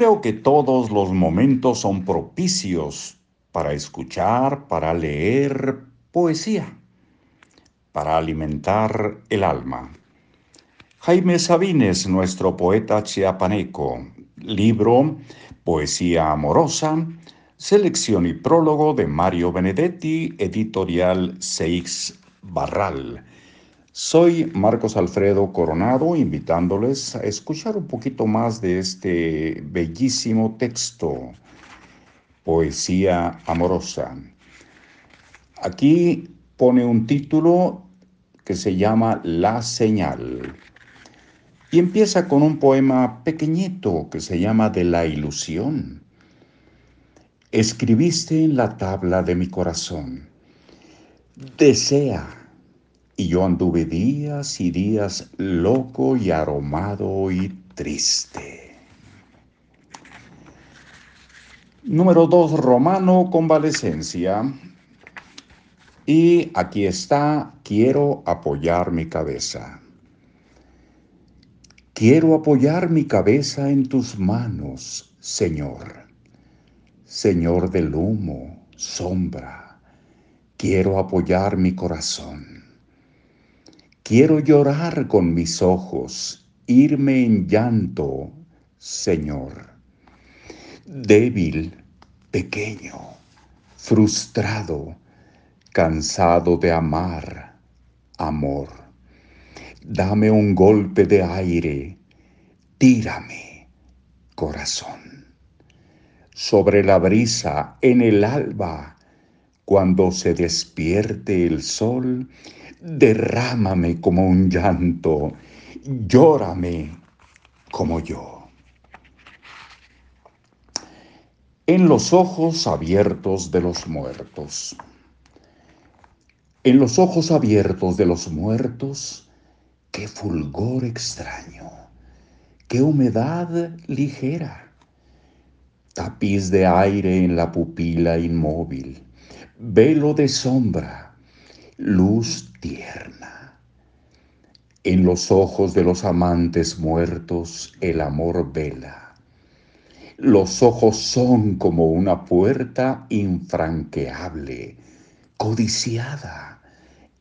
Creo que todos los momentos son propicios para escuchar, para leer poesía, para alimentar el alma. Jaime Sabines, nuestro poeta chiapaneco, libro Poesía Amorosa, selección y prólogo de Mario Benedetti, editorial Seix Barral. Soy Marcos Alfredo Coronado, invitándoles a escuchar un poquito más de este bellísimo texto, Poesía Amorosa. Aquí pone un título que se llama La Señal. Y empieza con un poema pequeñito que se llama De la Ilusión. Escribiste en la tabla de mi corazón. Desea. Y yo anduve días y días loco y aromado y triste. Número 2, Romano, convalecencia. Y aquí está, quiero apoyar mi cabeza. Quiero apoyar mi cabeza en tus manos, Señor. Señor del humo, sombra, quiero apoyar mi corazón. Quiero llorar con mis ojos, irme en llanto, Señor. Débil, pequeño, frustrado, cansado de amar, amor Dame un golpe de aire, tírame, corazón. Sobre la brisa, en el alba, cuando se despierte el sol, derrámame como un llanto, llórame como yo. En los ojos abiertos de los muertos. En los ojos abiertos de los muertos, qué fulgor extraño, qué humedad ligera, tapiz de aire en la pupila inmóvil, velo de sombra, luz tierna. En los ojos de los amantes muertos el amor vela. Los ojos son como una puerta infranqueable, codiciada,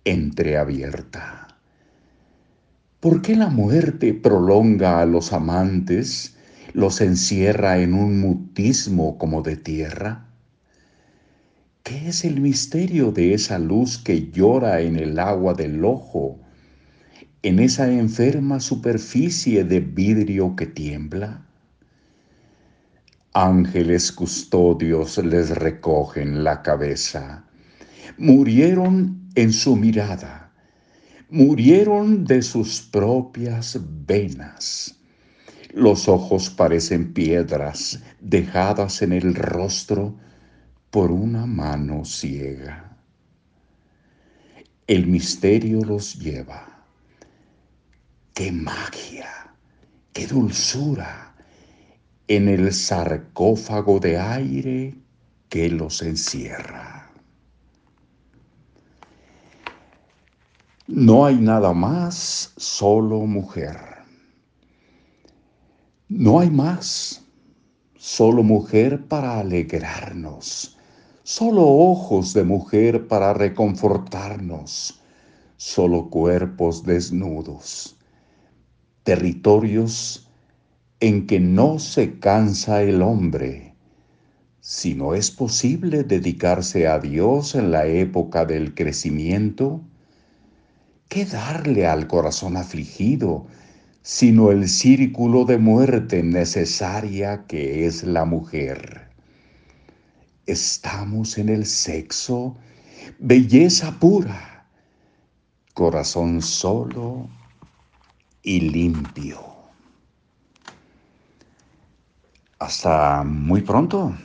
entreabierta. ¿Por qué la muerte prolonga a los amantes, los encierra en un mutismo como de tierra? ¿Qué es el misterio de esa luz que llora en el agua del ojo, en esa enferma superficie de vidrio que tiembla? Ángeles custodios les recogen la cabeza. Murieron en su mirada murieron de sus propias venas. Los ojos parecen piedras dejadas en el rostro por una mano ciega. El misterio los lleva. ¡Qué magia! ¡Qué dulzura! En el sarcófago de aire que los encierra. No hay nada más, solo mujer. No hay más, solo mujer para alegrarnos, solo ojos de mujer para reconfortarnos, solo cuerpos desnudos, territorios en que no se cansa el hombre, si no es posible dedicarse a Dios en la época del crecimiento, ¿Qué darle al corazón afligido, sino el círculo de muerte necesaria que es la mujer? Estamos en el sexo, belleza pura, corazón solo y limpio. Hasta muy pronto.